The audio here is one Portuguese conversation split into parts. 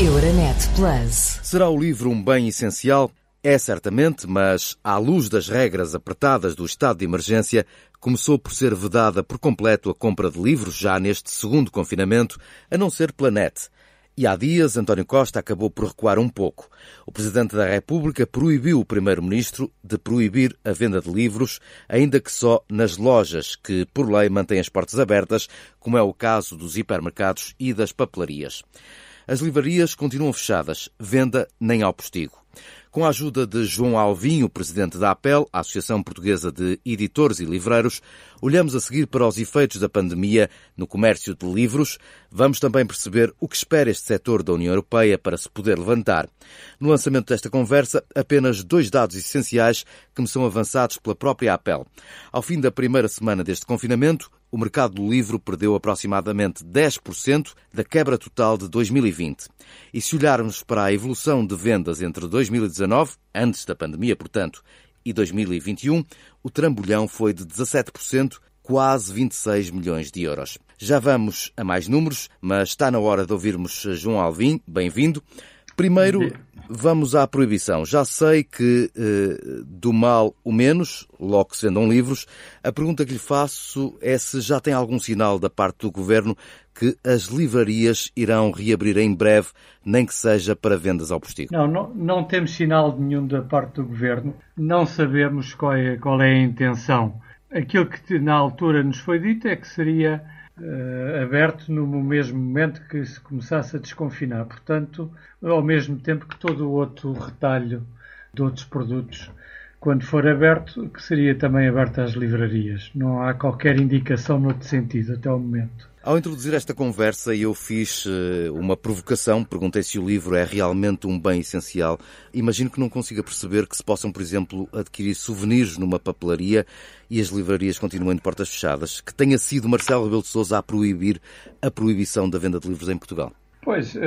Euronet Plus. Será o livro um bem essencial? É certamente, mas à luz das regras apertadas do estado de emergência, começou por ser vedada por completo a compra de livros já neste segundo confinamento, a não ser Planete. E há dias, António Costa acabou por recuar um pouco. O Presidente da República proibiu o Primeiro-Ministro de proibir a venda de livros, ainda que só nas lojas, que, por lei, mantêm as portas abertas, como é o caso dos hipermercados e das papelarias. As livrarias continuam fechadas, venda nem ao postigo. Com a ajuda de João Alvinho, presidente da APEL, a Associação Portuguesa de Editores e Livreiros, olhamos a seguir para os efeitos da pandemia no comércio de livros. Vamos também perceber o que espera este setor da União Europeia para se poder levantar. No lançamento desta conversa, apenas dois dados essenciais que me são avançados pela própria APEL. Ao fim da primeira semana deste confinamento, o mercado do livro perdeu aproximadamente 10% da quebra total de 2020. E se olharmos para a evolução de vendas entre 2019, antes da pandemia, portanto, e 2021, o trambolhão foi de 17%, quase 26 milhões de euros. Já vamos a mais números, mas está na hora de ouvirmos João Alvim. Bem-vindo. Primeiro, vamos à proibição. Já sei que eh, do mal o menos, logo que se vendam livros. A pergunta que lhe faço é se já tem algum sinal da parte do Governo que as livrarias irão reabrir em breve, nem que seja para vendas ao postigo. Não, não, não temos sinal nenhum da parte do Governo. Não sabemos qual é, qual é a intenção. Aquilo que na altura nos foi dito é que seria uh, aberto no mesmo momento que se começasse a desconfinar. Portanto, ao mesmo tempo que todo o outro retalho de outros produtos, quando for aberto, que seria também aberto às livrarias. Não há qualquer indicação no outro sentido até o momento. Ao introduzir esta conversa, eu fiz uh, uma provocação, perguntei se o livro é realmente um bem essencial. Imagino que não consiga perceber que se possam, por exemplo, adquirir souvenirs numa papelaria e as livrarias continuem de portas fechadas. Que tenha sido Marcelo Rebelo de Sousa a proibir a proibição da venda de livros em Portugal. Pois, uh,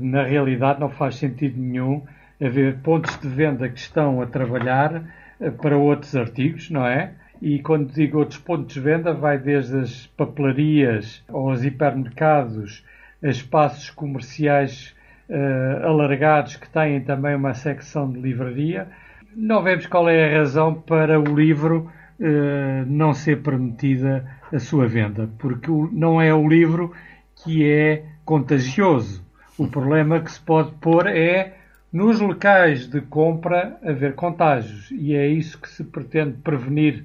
na realidade não faz sentido nenhum haver pontos de venda que estão a trabalhar uh, para outros artigos, não é? E quando digo outros pontos de venda, vai desde as papelarias aos hipermercados, a espaços comerciais uh, alargados que têm também uma secção de livraria. Não vemos qual é a razão para o livro uh, não ser permitida a sua venda, porque não é o livro que é contagioso. O problema que se pode pôr é nos locais de compra haver contágios e é isso que se pretende prevenir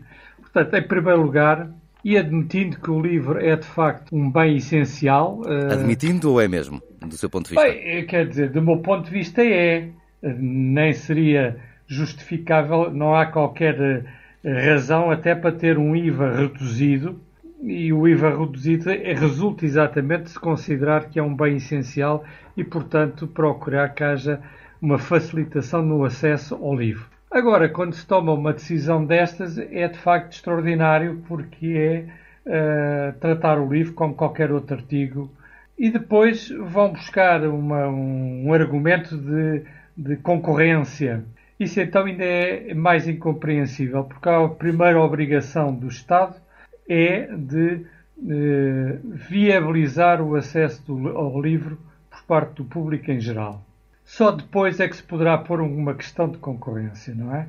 Portanto, em primeiro lugar, e admitindo que o livro é de facto um bem essencial. Eh, admitindo ou é mesmo, do seu ponto de vista? Bem, quer dizer, do meu ponto de vista é. Nem seria justificável, não há qualquer eh, razão até para ter um IVA reduzido. E o IVA reduzido resulta exatamente de se considerar que é um bem essencial e, portanto, procurar que haja uma facilitação no acesso ao livro. Agora, quando se toma uma decisão destas, é de facto extraordinário, porque é uh, tratar o livro como qualquer outro artigo. E depois vão buscar uma, um, um, argumento de, de, concorrência. Isso então ainda é mais incompreensível, porque a primeira obrigação do Estado é de uh, viabilizar o acesso do, ao livro por parte do público em geral. Só depois é que se poderá pôr uma questão de concorrência, não é?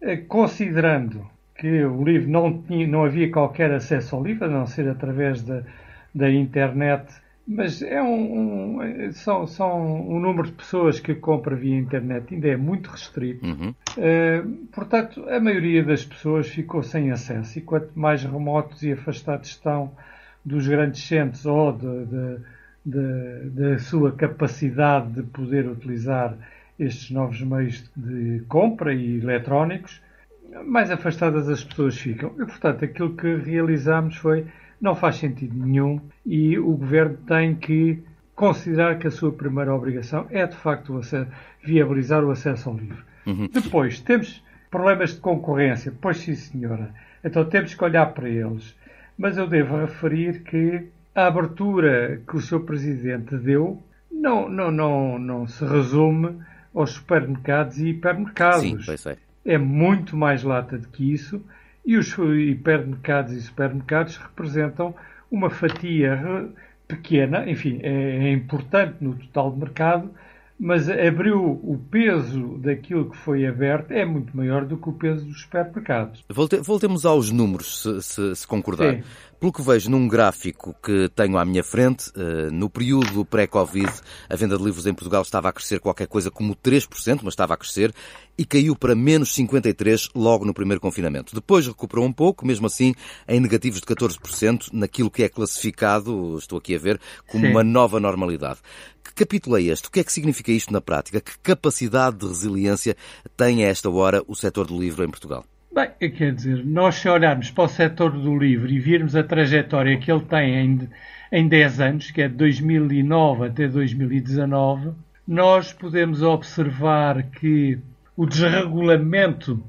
Eh, considerando que o livro não, tinha, não havia qualquer acesso ao livro, a não ser através da, da internet, mas é um, um, são, são um número de pessoas que compra via internet ainda é muito restrito. Uhum. Uh, portanto, a maioria das pessoas ficou sem acesso e quanto mais remotos e afastados estão dos grandes centros ou de, de da sua capacidade de poder utilizar estes novos meios de compra e eletrónicos, mais afastadas as pessoas ficam. E, portanto, aquilo que realizamos foi não faz sentido nenhum e o governo tem que considerar que a sua primeira obrigação é, de facto, o acesso, viabilizar o acesso ao livro. Uhum. Depois, temos problemas de concorrência. Pois sim, senhora. Então temos que olhar para eles. Mas eu devo referir que a abertura que o seu presidente deu não, não, não, não se resume aos supermercados e hipermercados. Sim, pois é. é muito mais lata do que isso e os hipermercados e supermercados representam uma fatia pequena, enfim, é, é importante no total de mercado, mas abriu o peso daquilo que foi aberto é muito maior do que o peso dos supermercados. Volte, voltemos aos números, se, se, se concordar. Sim. Pelo que vejo num gráfico que tenho à minha frente, eh, no período pré-Covid, a venda de livros em Portugal estava a crescer qualquer coisa como 3%, mas estava a crescer, e caiu para menos 53% logo no primeiro confinamento. Depois recuperou um pouco, mesmo assim em negativos de 14%, naquilo que é classificado, estou aqui a ver, como Sim. uma nova normalidade. Que capítulo é este? O que é que significa isto na prática? Que capacidade de resiliência tem a esta hora o setor do livro em Portugal? Bem, quer dizer, nós se olharmos para o setor do livro e virmos a trajetória que ele tem em, em 10 anos, que é de 2009 até 2019, nós podemos observar que o desregulamento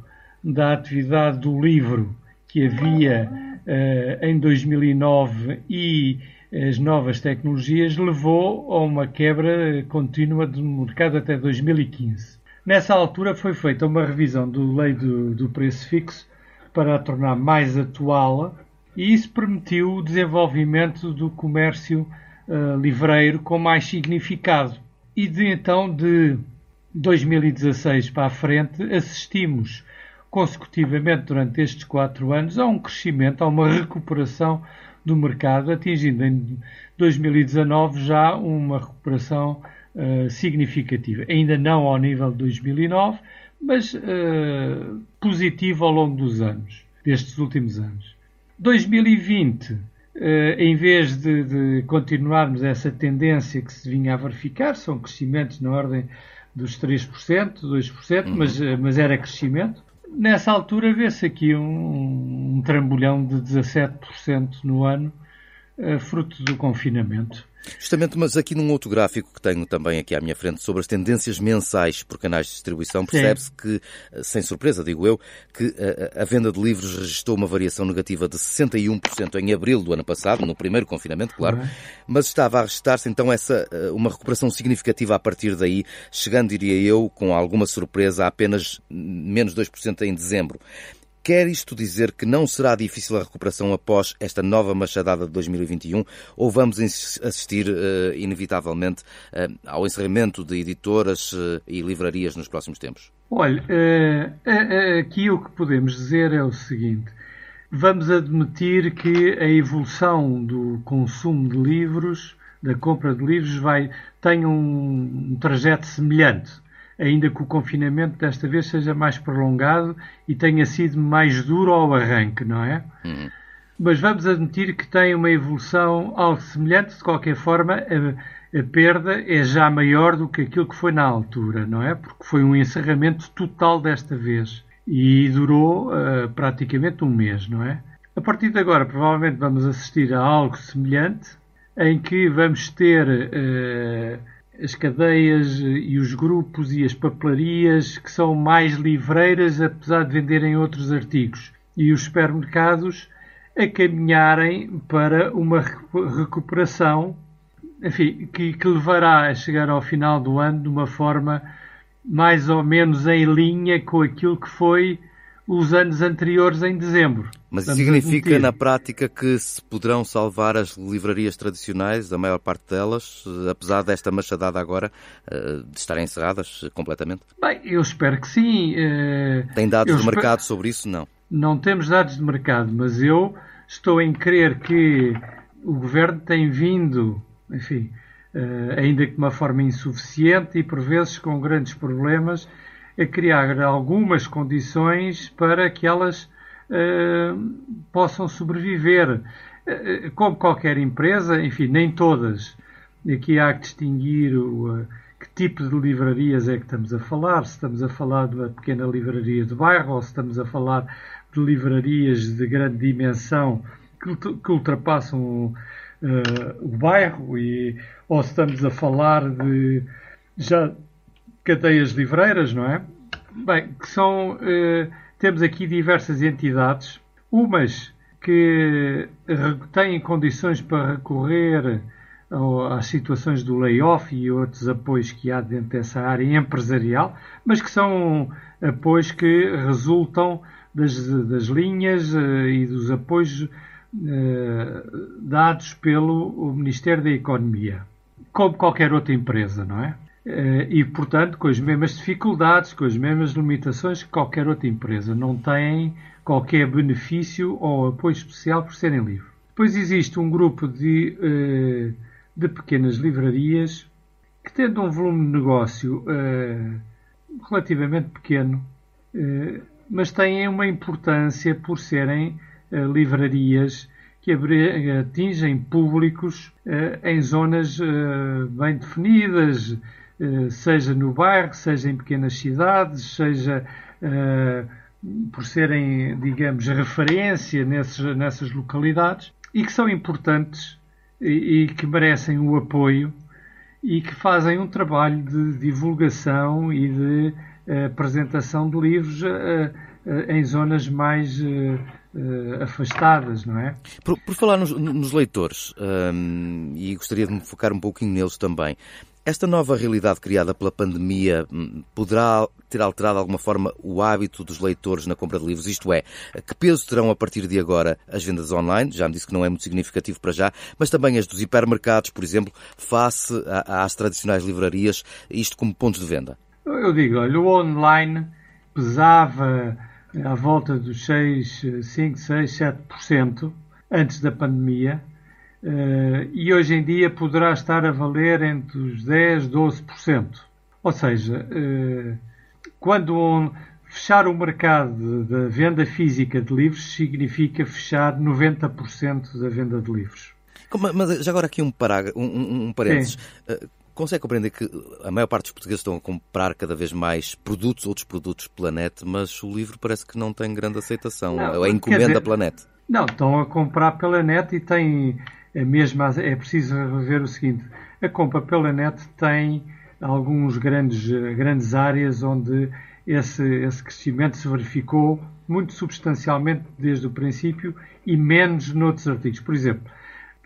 da atividade do livro que havia uh, em 2009 e as novas tecnologias levou a uma quebra contínua do mercado até 2015. Nessa altura foi feita uma revisão do lei do, do preço fixo para a tornar mais atual e isso permitiu o desenvolvimento do comércio uh, livreiro com mais significado. E de então de 2016 para a frente assistimos consecutivamente durante estes quatro anos a um crescimento, a uma recuperação do mercado, atingindo em 2019 já uma recuperação eh, significativa. Ainda não ao nível de 2009, mas uh, positivo ao longo dos anos, destes últimos anos. 2020, uh, eh, em vez de, de, continuarmos essa tendência que se vinha a verificar, são crescimentos na ordem dos 3%, 2%, uhum. mas, mas era crescimento. Nessa altura vê-se aqui um, um trambolhão de 17% no ano, fruto do confinamento. Justamente, mas aqui num outro gráfico que tenho também aqui à minha frente sobre as tendências mensais por canais de distribuição, percebe-se que, eh, sem surpresa, digo eu, que a, eh, a, venda de livros registrou uma variação negativa de 61% em abril do ano passado, no primeiro confinamento, claro, uhum. mas estava a registrar-se então essa eh, uma recuperação significativa a partir daí, chegando, diria eu, com alguma surpresa, a apenas menos 2% em dezembro. Quer isto dizer que não será difícil a recuperação após esta nova machadada de 2021 ou vamos assistir, uh, inevitavelmente, uh, ao encerramento de editoras uh, e livrarias nos próximos tempos? Olha, aqui o que podemos dizer é o seguinte. Vamos admitir que a evolução do consumo de livros, da compra de livros, vai, tem um, um trajeto semelhante ainda que o confinamento desta vez seja mais prolongado e tenha sido mais duro ao arranque, não é? Uhum. Mas vamos admitir que tem uma evolução algo semelhante, de qualquer forma, a, a, perda é já maior do que aquilo que foi na altura, não é? Porque foi um encerramento total desta vez e durou uh, praticamente um mês, não é? A partir de agora, provavelmente vamos assistir a algo semelhante, em que vamos ter uh, as cadeias e os grupos e as papelarias que são mais livreiras, apesar de venderem outros artigos, e os supermercados a caminharem para uma recuperação enfim, que, que levará a chegar ao final do ano de uma forma mais ou menos em linha com aquilo que foi os anos anteriores em dezembro. Mas isso significa na prática que se poderão salvar as livrarias tradicionais, a maior parte delas, apesar desta machadada agora eh, de estarem encerradas completamente? Bem, eu espero que sim. Eh, Tem dados eu de mercado sobre isso? Não. Não temos dados de mercado, mas eu estou em crer que o governo tem vindo, enfim, eh, ainda que de uma forma insuficiente e por vezes com grandes problemas, a criar algumas condições para que elas uh, possam sobreviver. Uh, como qualquer empresa, enfim, nem todas. Aqui há que distinguir o, uh, que tipo de livrarias é que estamos a falar, se estamos a falar de uma pequena livraria de bairro ou se estamos a falar de livrarias de grande dimensão que, que ultrapassam o bairro e, ou se estamos a falar de já cadeias livreiras, não é? Bem, que são. Eh, temos aqui diversas entidades, umas que têm condições para recorrer às situações do layoff e outros apoios que há dentro dessa área empresarial, mas que são apoios que resultam das, das linhas eh, e dos apoios dados pelo Ministério da Economia, como qualquer outra empresa, não é? E, portanto, com as mesmas dificuldades, com as mesmas limitações que qualquer outra empresa. Não têm qualquer benefício ou apoio especial por serem livres. Depois existe um grupo de, de pequenas livrarias que, tendo um volume de negócio relativamente pequeno, mas têm uma importância por serem livrarias que atingem públicos em zonas bem definidas, seja no bairro, seja em pequenas cidades, seja por serem, digamos, referência nesses, nessas localidades e que são importantes e, e que merecem o apoio e que fazem um trabalho de divulgação e de apresentação de livros em zonas mais afastadas, não é? Por, por falar nos, nos leitores, hum, e gostaria de me focar um pouquinho neles também, esta nova realidade criada pela pandemia hum, poderá ter alterado de alguma forma o hábito dos leitores na compra de livros? Isto é, que peso terão a partir de agora as vendas online? Já me disse que não é muito significativo para já, mas também as dos hipermercados, por exemplo, face às tradicionais livrarias, isto como pontos de venda? Eu digo, olha, o online pesava à volta dos 6, 5, 6, 7% antes da pandemia eh, e hoje em dia poderá estar a valer entre os 10, 12%. Ou seja, eh, quando fechar o mercado da venda física de livros significa fechar 90% da venda de livros. Mas já agora aqui um, parágrafo, um, um parênteses. Eh, consegue compreender que a maior parte dos portugueses estão a comprar cada vez mais produtos, outros produtos Planete, mas o livro parece que não tem grande aceitação. Não, é encomenda dizer, Planete. Não, estão a comprar pela net e tem a mesma. É preciso rever o seguinte: a compra pela net tem alguns grandes, grandes áreas onde esse, esse crescimento se verificou muito substancialmente desde o princípio e menos noutros artigos. Por exemplo,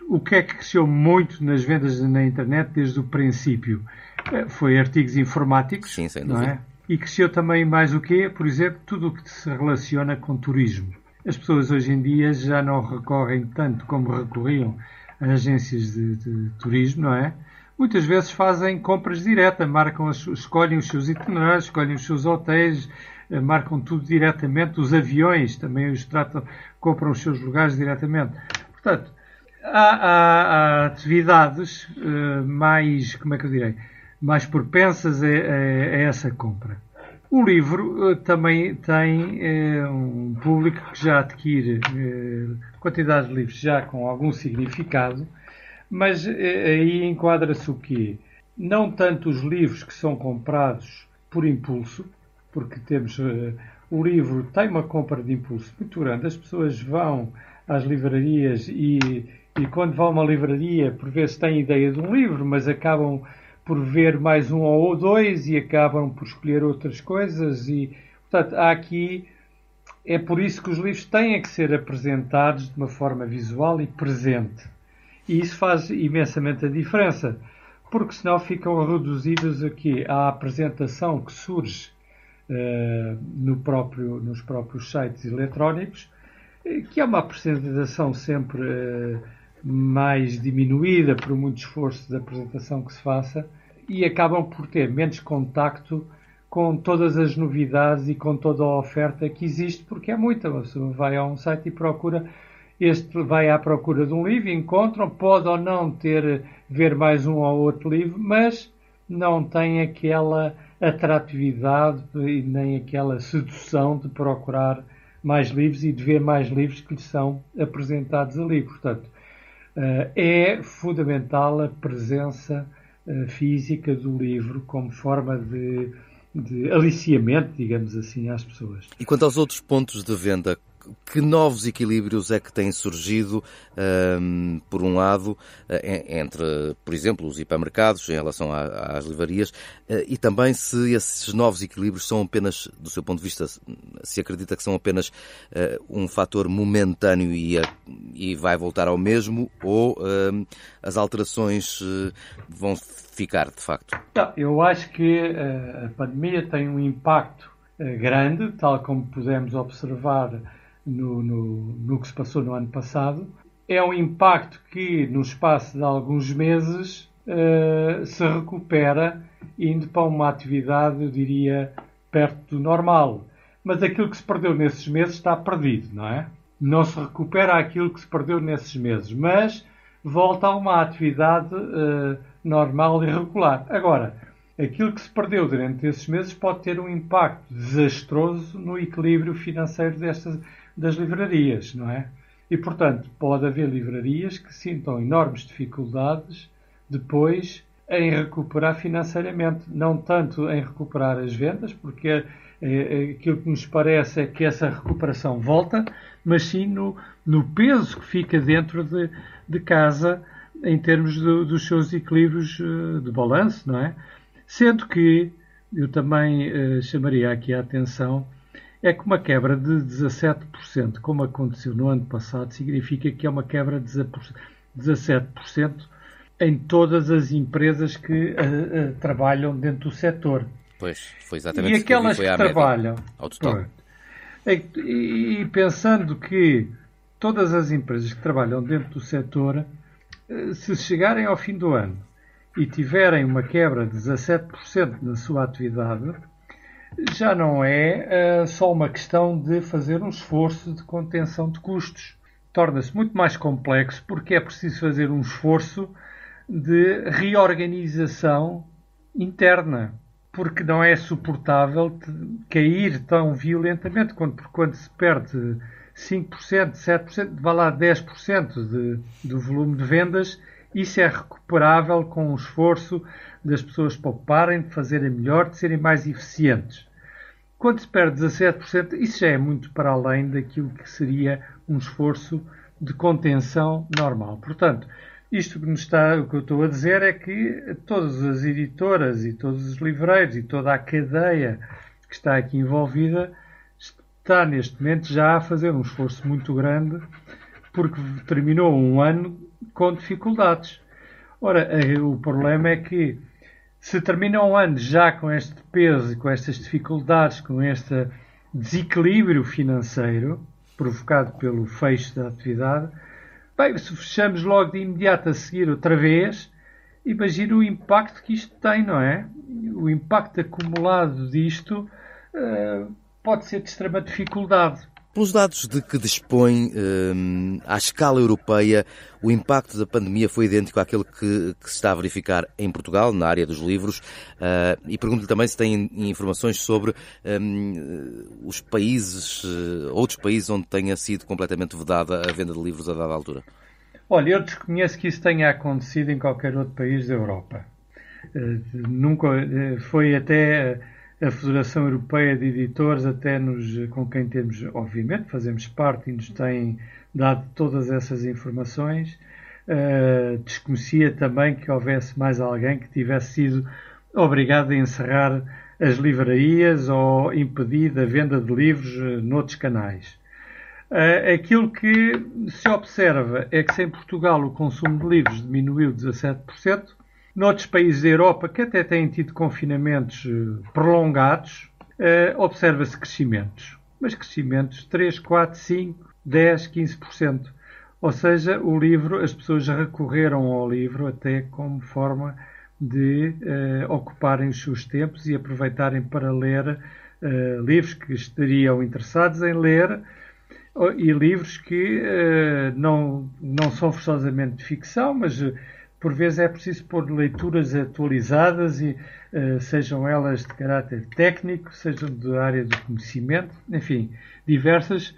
o que é que cresceu muito nas vendas na internet desde o princípio? Eh, foi artigos informáticos, Sim, não é? E cresceu também mais o quê? Por exemplo, tudo o que se relaciona com turismo. As pessoas hoje em dia já não recorrem tanto como recorriam a agências de, de turismo, não é? Muitas vezes fazem compras diretas, marcam, escolhem os seus itinerários, escolhem os seus hotéis, eh, marcam tudo diretamente, os aviões também os tratam, compram os seus lugares diretamente. Portanto, há, há, há atividades uh, mais, como é que eu direi, mais propensas a, a, a essa compra. O livro uh, também tem uh, um público que já adquire quantidade de livros já com algum significado, mas aí enquadra-se o quê? Não tanto os livros que são comprados por impulso, porque temos o livro tem uma compra de impulso muito grande, as pessoas vão às livrarias e e quando vão a uma livraria, por vezes têm ideia de um livro, mas acabam por ver mais um ou dois e acabam por escolher outras coisas. E, portanto, há aqui. É por isso que os livros têm que ser apresentados de uma forma visual e presente. E isso faz imensamente a diferença, porque senão ficam reduzidos aqui à apresentação que surge uh, no próprio, nos próprios sites eletrónicos, eh, que é uma apresentação sempre. Uh, mais diminuída por muito esforço de apresentação que se faça e acabam por ter menos contacto com todas as novidades e com toda a oferta que existe, porque é muita. Pessoa vai a um site e procura, este vai à procura de um livro, encontram, pode ou não ter, ver mais um ou outro livro, mas não tem aquela atratividade e nem aquela sedução de procurar mais livros e de ver mais livros que lhe são apresentados ali. Portanto, é fundamental a presença eh, física do livro como forma de, de aliciamento, digamos assim, às pessoas. E quanto aos outros pontos de venda, que novos equilíbrios é que têm surgido, um, por um lado, eh, entre, por exemplo, os hipermercados em relação às livrarias, eh, e também se esses novos equilíbrios são apenas, do seu ponto de vista, se acredita que são apenas uh, um fator momentâneo e, e, vai voltar ao mesmo, ou uh, as alterações vão ficar, de facto? Eu acho que a pandemia tem um impacto grande, tal como pudemos observar no, no, no que se passou no ano passado. É um impacto que, no espaço de alguns meses, uh, se recupera, indo para uma atividade, eu diria, perto do normal. Mas aquilo que se perdeu nesses meses está perdido, não é? Não se recupera aquilo que se perdeu nesses meses, mas volta a uma atividade uh, normal e regular. Agora, aquilo que se perdeu durante esses meses pode ter um impacto desastroso no equilíbrio financeiro destas, das livrarias, não é? E, portanto, pode haver livrarias que sintam enormes dificuldades depois em recuperar financeiramente. Não tanto em recuperar as vendas, porque é, é, aquilo que nos parece é que essa recuperação volta, mas sim no, no peso que fica dentro de, de casa em termos do, dos seus equilíbrios eh, de balanço, não é? Sendo que eu também chamaria aqui a atenção é que uma quebra de 17%, como aconteceu no ano passado, significa que é uma quebra de 17% em todas as empresas que uh, uh, trabalham dentro do setor. Pois, foi exatamente E aquelas que, que trabalham. Ao total. E, e, pensando que todas as empresas que trabalham dentro do setor, uh, se chegarem ao fim do ano e tiverem uma quebra de 17% na sua atividade, já não é só uma questão de fazer um esforço de contenção de custos. Torna-se muito mais complexo porque é preciso fazer um esforço de reorganização interna, porque não é suportável cair tão violentamente, quando, quando se perde 5%, 7%, vai lá 10% de, do volume de vendas, isso é recuperável com o esforço das pessoas pouparem, de fazerem melhor, de serem mais eficientes. Quando se perde 17%, isso já é muito para além daquilo que seria um esforço de contenção normal. Portanto, isto que, está, o que eu estou a dizer é que todas as editoras e todos os livreiros e toda a cadeia que está aqui envolvida está neste momento já a fazer um esforço muito grande porque terminou um ano com dificuldades. Ora, eh, o problema é que se termina um ano já com este peso com estas dificuldades, com este desequilíbrio financeiro provocado pelo fecho da atividade, Bem, se fechamos logo de imediato a seguir outra vez, imagina o impacto que isto tem, não é? O impacto acumulado disto uh, pode ser de extrema dificuldade. Pelos dados de que dispõe, um, à escala europeia, o impacto da pandemia foi idêntico àquele que, que se está a verificar em Portugal, na área dos livros, uh, e pergunto-lhe também se tem informações sobre um, os países, uh, outros países onde tenha sido completamente vedada a venda de livros a dada altura. Olha, eu desconheço que isso tenha acontecido em qualquer outro país da Europa. Uh, nunca foi até a Federação Europeia de Editores, até nos, com quem temos, obviamente, fazemos parte e nos têm dado todas essas informações. Uh, desconhecia também que houvesse mais alguém que tivesse sido obrigado a encerrar as livrarias ou impedir a venda de livros uh, noutros canais. Uh, aquilo que se observa é que se em Portugal o consumo de livros diminuiu 17%, Noutros países da Europa, que até têm tido confinamentos eh, prolongados, uh, observa-se crescimentos. Mas crescimentos 3, 4, 5, 10, 15%. Ou seja, o livro, as pessoas recorreram ao livro até como forma de uh, ocuparem os seus tempos e aproveitarem para ler livros que estariam interessados em ler e livros que não, não são forçosamente de ficção, mas por vezes é preciso pôr leituras atualizadas e uh, sejam elas de caráter técnico, sejam da área do conhecimento, enfim, diversas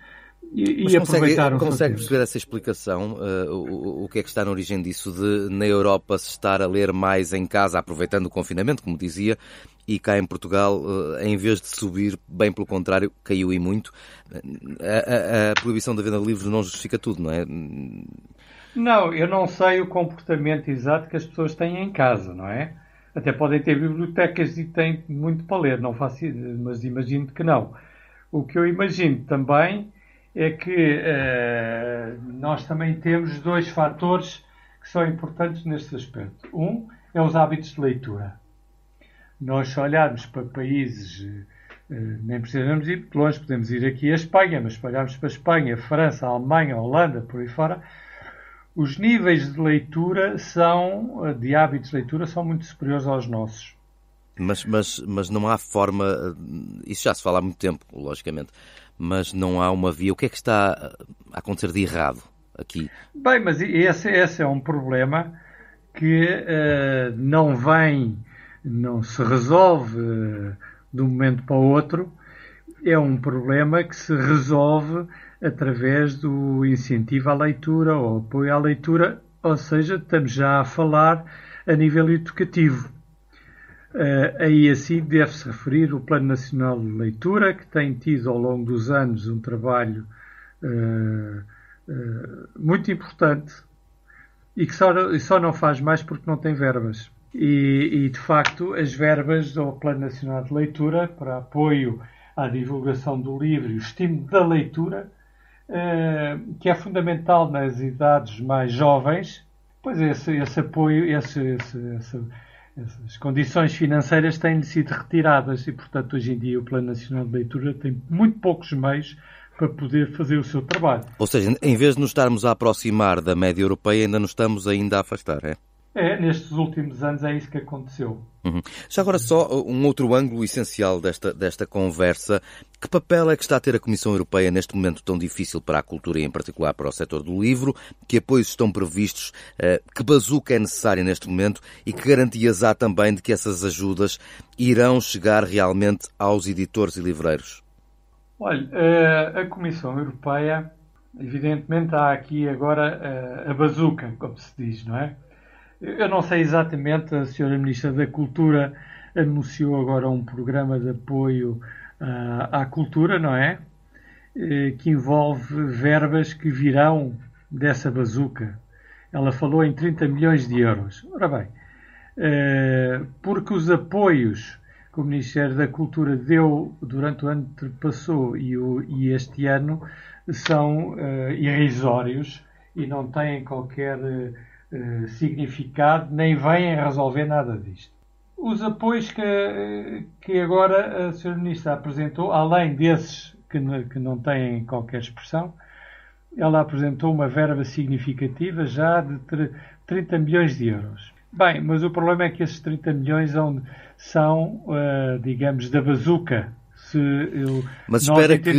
e, Mas e aproveitar consegue perceber essa explicação? Uh, o, o, que é que está na origem disso de na Europa se estar a ler mais em casa, aproveitando o confinamento, como dizia, e cá em Portugal, uh, em vez de subir, bem pelo contrário, caiu e muito. A, a, a proibição da venda de livros não justifica tudo, não é? Não, eu não sei o comportamento exato que as pessoas têm em casa, não é? Até podem ter bibliotecas e têm muito para ler, não faço, mas imagino que não. O que eu imagino também é que uh, nós também temos dois fatores que são importantes neste aspecto. Um é os hábitos de leitura. Nós, se olharmos para países nem precisamos ir longe, podemos ir aqui a Espanha, mas espalhamos para a Espanha, França, Alemanha, Holanda, por aí fora, os níveis de leitura são, de hábitos de leitura, são muito superiores aos nossos. Mas, mas, mas não há forma, isso já se fala há muito tempo, logicamente, mas não há uma via. O que é que está a acontecer de errado aqui? Bem, mas esse, esse é um problema que uh, não vem, não se resolve uh, de um momento para o outro. É um problema que se resolve através do incentivo à leitura ou apoio à leitura, ou seja, estamos já a falar a nível educativo. Uh, aí assim deve-se referir o Plano Nacional de Leitura, que tem tido ao longo dos anos um trabalho uh, uh, muito importante e que só, só, não faz mais porque não tem verbas. E, e, de facto, as verbas do Plano Nacional de Leitura para apoio à divulgação do livro e o estímulo da leitura, que é fundamental nas idades mais jovens, pois esse, esse apoio, esse, esse, esse as condições financeiras têm sido retiradas e, portanto, hoje em dia o Plano Nacional de Leitura tem muito poucos meios para poder fazer o seu trabalho. Ou seja, em vez de nos estarmos a aproximar da média europeia, ainda nos estamos ainda a afastar, é? É, nestes últimos anos é isso que aconteceu. Uhum. Já agora só uh, um outro ângulo essencial desta, desta conversa. Que papel é que está a ter a Comissão Europeia neste momento tão difícil para a cultura e em particular para o setor do livro? Que apoios estão previstos? Uh, que bazuca é necessária neste momento? E que garantias há também de que essas ajudas irão chegar realmente aos editores e livreiros? Olha, uh, a Comissão Europeia, evidentemente há aqui agora a bazuca, como se diz, não é? Eu não sei exatamente, a senhora Ministra da Cultura anunciou agora um programa de apoio uh, à cultura, não é? Uh, que envolve verbas que virão dessa bazuca. Ela falou em 30 milhões de euros. Ora bem, uh, porque os apoios que o Ministério da Cultura deu durante o ano que passou e, o, e este ano são uh, irrisórios e não têm qualquer eh, significado, nem vêm resolver nada disto. Os apoios que, que agora a Sra. Ministra apresentou, além desses que, que não têm qualquer expressão, ela apresentou uma verba significativa já de 30 milhões de euros. Bem, mas o problema é que esses 30 milhões são, uh, digamos, da bazuca se eu. Mas espera que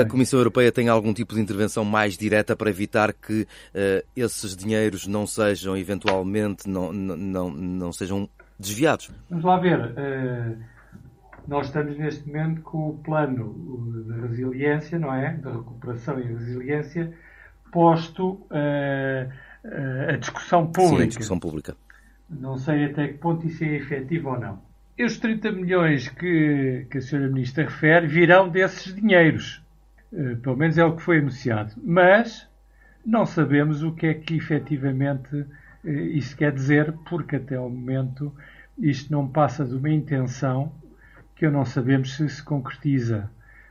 a Comissão Europeia tenha algum tipo de intervenção mais direta para evitar que uh, esses dinheiros não sejam eventualmente não, não, não sejam desviados. Vamos lá ver. Uh, nós estamos neste momento com o plano de resiliência, não é? De recuperação e resiliência, posto uh, a discussão pública. Sim, a discussão pública. Não sei até que ponto isso é efetivo ou não. Os 30 milhões que, que a Sra. Ministra refere virão desses dinheiros. Uh, pelo menos é o que foi anunciado. Mas não sabemos o que é que efetivamente uh, isso quer dizer, porque até o momento isto não passa de uma intenção que não sabemos se se concretiza,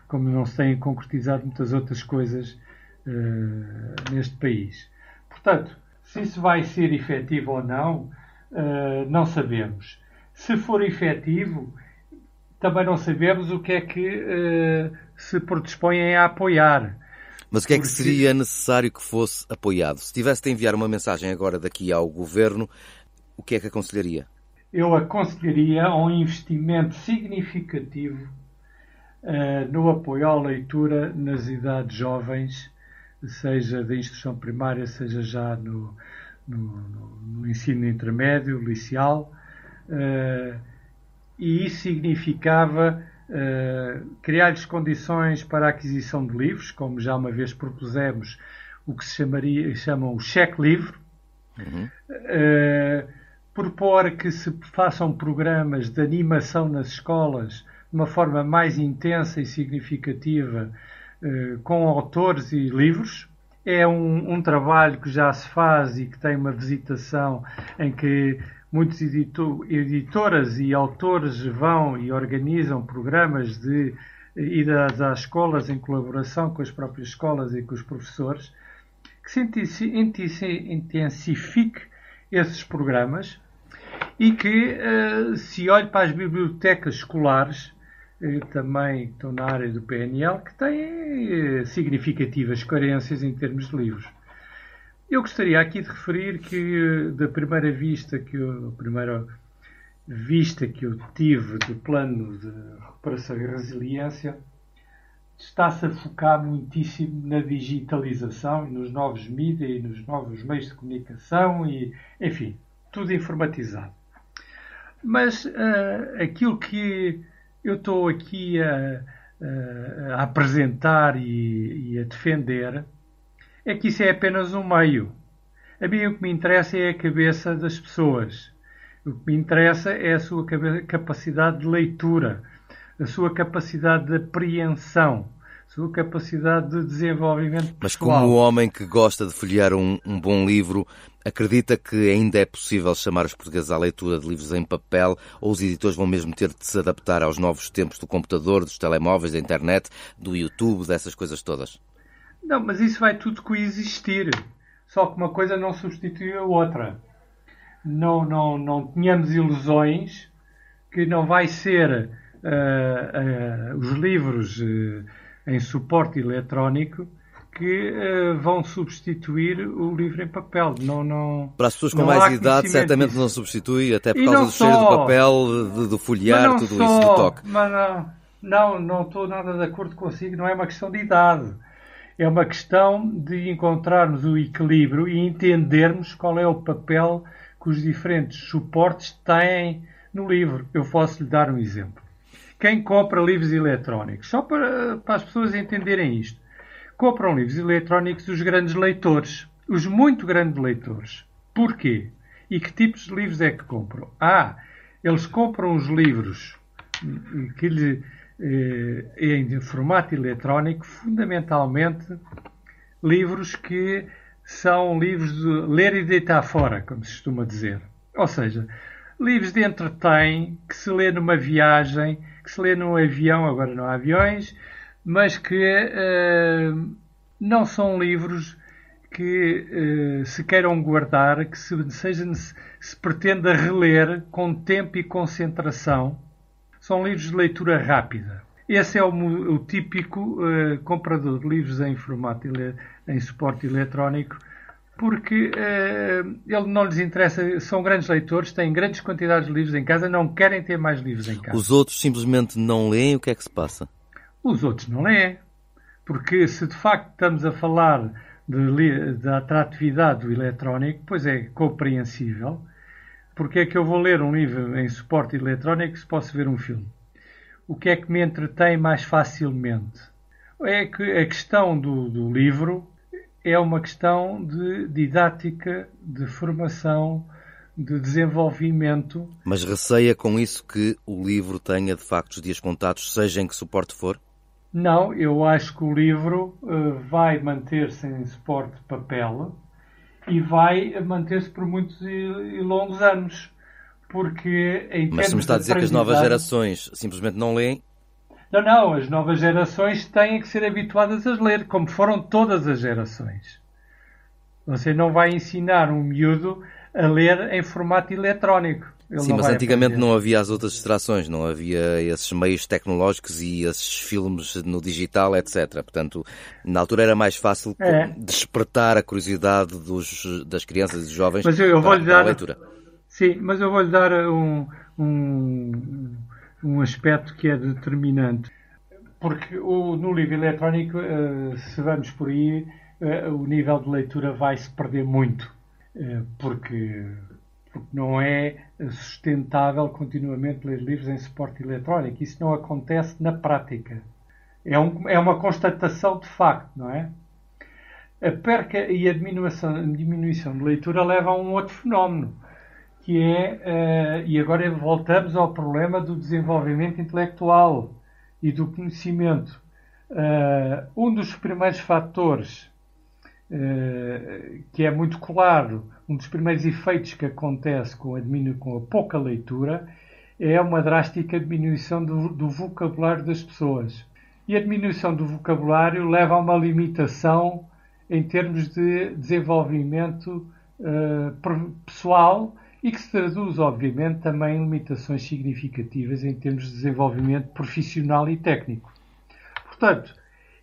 como não se têm concretizado muitas outras coisas uh, neste país. Portanto, se isso vai ser efetivo ou não, não sabemos. Se for efetivo, também não sabemos o que é que uh, se predispõem a apoiar. Mas o que é que seria necessário que fosse apoiado? Se tivesse de enviar uma mensagem agora daqui ao Governo, o que é que aconselharia? Eu aconselharia um investimento significativo uh, no apoio à leitura nas idades jovens, seja da instrução primária, seja já no, no, no ensino intermédio, liceal, e isso significava uh, criar-lhes condições para a aquisição de livros, como já uma vez propusemos, o que se chamaria, chamam o cheque livre, uhum. uh, propor que se façam programas de animação nas escolas de uma forma mais intensa e significativa com autores e livros. É um, um trabalho que já se faz e que tem uma visitação em que muitas editoras e autores vão e organizam programas de idas às escolas em colaboração com as próprias escolas e com os professores, que se intensifique esses programas e que uh, se olhe para as bibliotecas escolares também estão na área do PNL, que têm significativas carências em termos de livros. Eu gostaria aqui de referir que, da primeira vista que eu, primeira vista que eu tive do plano de recuperação e resiliência, está-se a focar muitíssimo na digitalização nos novos mídias e nos novos meios de comunicação e, enfim, tudo informatizado. Mas uh, aquilo que eu estou aqui a, a, a apresentar e, e, a defender é que isso é apenas um meio. A mim o que me interessa é a cabeça das pessoas. O que me interessa é a sua capacidade de leitura, a sua capacidade de apreensão, a sua capacidade de desenvolvimento Mas como o homem que gosta de folhear um, um, bom livro acredita que ainda é possível chamar os portugueses à leitura de livros em papel ou os editores vão mesmo ter de se adaptar aos novos tempos do computador, dos telemóveis, da internet, do YouTube, dessas coisas todas? Não, mas isso vai tudo coexistir. Só que uma coisa não substitui a outra não, não, não tenhamos ilusões que não vai ser uh, uh, os livros uh, em suporte eletrónico que vão substituir o livro em papel. Não, não, Para as pessoas com mais idade, certamente disso. não substitui, até por causa do só, cheiro do papel, do, do folhear, tudo só, isso, do toque. Mas não, não, não estou nada de acordo consigo, não é uma questão de idade. É uma questão de encontrarmos o equilíbrio e entendermos qual é o papel que os diferentes suportes têm no livro. Eu posso lhe dar um exemplo. Quem compra livros eletrónicos, só para, para as pessoas entenderem isto, compram livros eletrónicos os grandes leitores, os muito grandes leitores. Porquê? E que tipos de livros é que compram? Ah, eles compram os livros que lhe, em formato eletrónico, fundamentalmente livros que são livros de ler e deitar fora, como se costuma dizer. Ou seja, livros de entretém, que se lê numa viagem, que se lê num avião, agora não há aviões, mas que uh, não são livros que uh, se queiram guardar, que se, seja, se pretenda reler com tempo e concentração. São livros de leitura rápida. Esse é o, o típico uh, comprador de livros em formato em suporte eletrónico, porque uh, ele não lhes interessa, são grandes leitores, têm grandes quantidades de livros em casa, não querem ter mais livros em casa. Os outros simplesmente não leem, o que é que se passa? Os outros não leem, porque se de facto estamos a falar de, da atratividade do eletrónico, pois é compreensível, porque é que eu vou ler um livro em suporte eletrónico se posso ver um filme? o que é que me entretém mais facilmente? É que a questão do, do livro é uma questão de didática, de formação, de desenvolvimento. Mas receia com isso que o livro tenha de facto os dias contados, seja em que suporte for? Não, eu acho que o livro uh, vai manter-se em suporte de papel e vai manter-se por muitos e, e longos anos porque em Mas se me está a dizer que as novas gerações simplesmente não leem. Não, não, as novas gerações têm que ser habituadas a ler, como foram todas as gerações. Você não vai ensinar um miúdo a ler em formato eletrónico. Ele Sim, mas antigamente aprender. não havia as outras distrações, não havia esses meios tecnológicos e esses filmes no digital, etc. Portanto, na altura era mais fácil é. despertar a curiosidade dos, das crianças e dos jovens mas eu, eu para, dar, a leitura. Sim, mas eu vou-lhe dar um, um, um aspecto que é determinante. Porque o, no livro eletrónico, uh, se vamos por aí, uh, o nível de leitura vai se perder muito. Uh, porque, porque não é sustentável continuamente ler livros em suporte eletrónico. Isso não acontece na prática. É, um, é uma constatação de facto, não é? A perca e a diminuição, diminuição de leitura leva a um outro fenómeno que é, uh, e agora voltamos ao problema do desenvolvimento intelectual e do conhecimento. Uh, um dos primeiros fatores uh, que é muito claro, um dos primeiros efeitos que acontece com a, com a pouca leitura é uma drástica diminuição do, do vocabulário das pessoas. E a diminuição do vocabulário leva a uma limitação em termos de desenvolvimento pessoal e que se traduz, obviamente, também em limitações significativas em termos de desenvolvimento profissional e técnico. Portanto,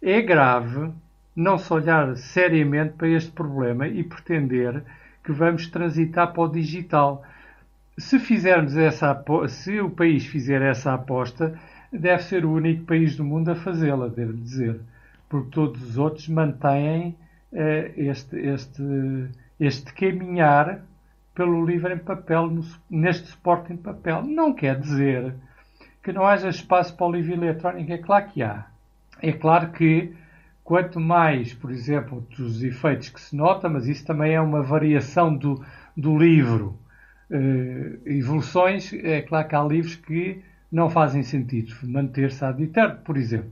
é grave não se olhar seriamente para este problema e pretender que vamos transitar para o digital. Se fizermos essa se o país fizer essa aposta, deve ser o único país do mundo a fazê-la, devo dizer, porque todos os outros mantêm uh, este, este, este caminhar pelo livro em papel, no, neste suporte em papel. Não quer dizer que não haja espaço para o livro eletrónico, é claro que há. É claro que quanto mais, por exemplo, dos efeitos que se nota, mas isso também é uma variação do, do livro. Uh, evoluções, é claro que há livros que não fazem sentido manter-se ad eterno, por exemplo.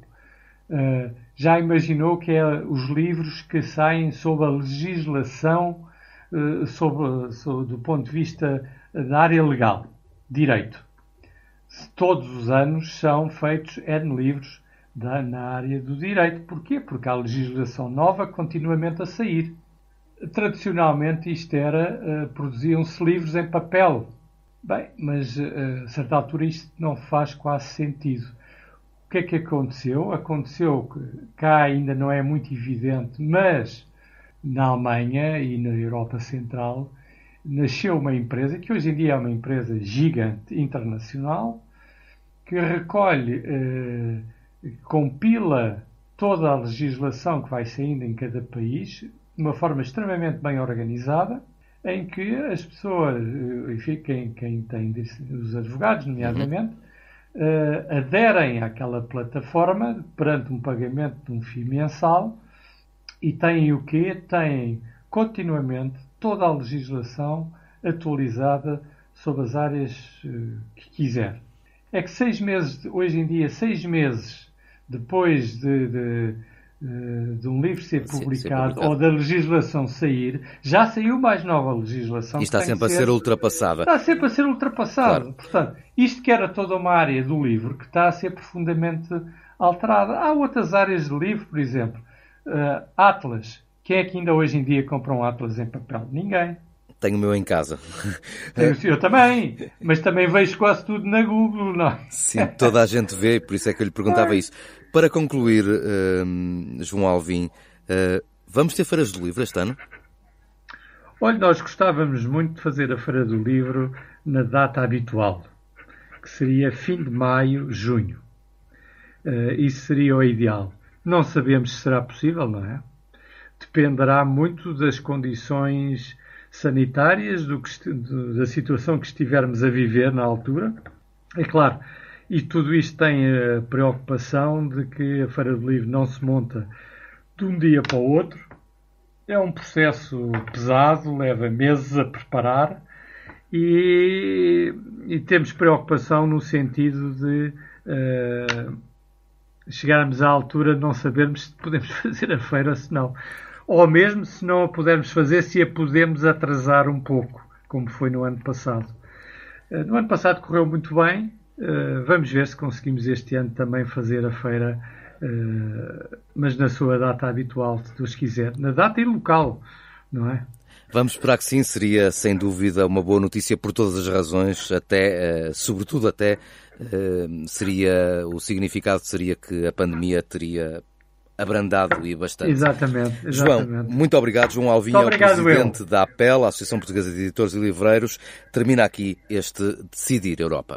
Uh, já imaginou que é os livros que saem sob a legislação uh, sobre, sobre, do ponto de vista da área legal, direito. Todos os anos são feitos N livros da, na área do direito. Porquê? Porque há legislação nova continuamente a sair. Tradicionalmente isto era, uh, produziam-se livros em papel. Bem, mas uh, a certa altura isto não faz quase sentido. O que é que aconteceu? Aconteceu que cá ainda não é muito evidente, mas na Alemanha e na Europa Central nasceu uma empresa que hoje em dia é uma empresa gigante internacional que recolhe uh, compila toda a legislação que vai saindo em cada país de uma forma extremamente bem organizada, em que as pessoas, eh, enfim, quem, quem tem os advogados, nomeadamente, uhum. uh, aderem àquela plataforma perante um pagamento de um FII mensal e têm o quê? Têm continuamente toda a legislação atualizada sobre as áreas uh, que quiser. É que seis meses, hoje em dia, seis meses depois de, de, de um livro ser publicado, ser publicado, ou da legislação sair, já saiu mais nova legislação. E está sempre a ser, ultrapassada. Está sempre a ser ultrapassada. Claro. Portanto, isto que era toda uma área do livro que está a ser profundamente alterada. Há outras áreas do livro, por exemplo, uh, Atlas. Quem é que ainda hoje em dia compra um Atlas em papel? Ninguém. Tenho o meu em casa. Eu também, mas também vejo quase tudo na Google, não é? Sim, toda a gente vê, por isso é que eu lhe perguntava isso. Para concluir, uh, João Alvim, uh, vamos ter feiras do livro este ano? Olha, nós gostávamos muito de fazer a Feira do Livro na data habitual, que seria fim de maio, junho. Uh, isso seria o ideal. Não sabemos se será possível, não é? Dependerá muito das condições sanitárias, do que, da situação que estivermos a viver na altura. É claro, e tudo isto tem a preocupação de que a Feira do Livro não se monta de um dia para o outro. É um processo pesado, leva meses a preparar e, e temos preocupação no sentido de uh, chegarmos à altura de não sabermos se podemos fazer a feira se não ou mesmo se não a pudermos fazer, se a podemos atrasar um pouco, como foi no ano passado. Eh, no ano passado correu muito bem, vamos ver se conseguimos este ano também fazer a feira, eh, mas na sua data habitual, se Deus quiser, na data e local, não é? Vamos esperar que sim, seria sem dúvida uma boa notícia por todas as razões, até, sobretudo até, seria, o significado seria que a pandemia teria abrandado e bastante. Exatamente, exatamente. João, muito obrigado. João Alvim é o presidente eu. da APEL, a Associação Portuguesa de Editores e Livreiros. Termina aqui este Decidir Europa.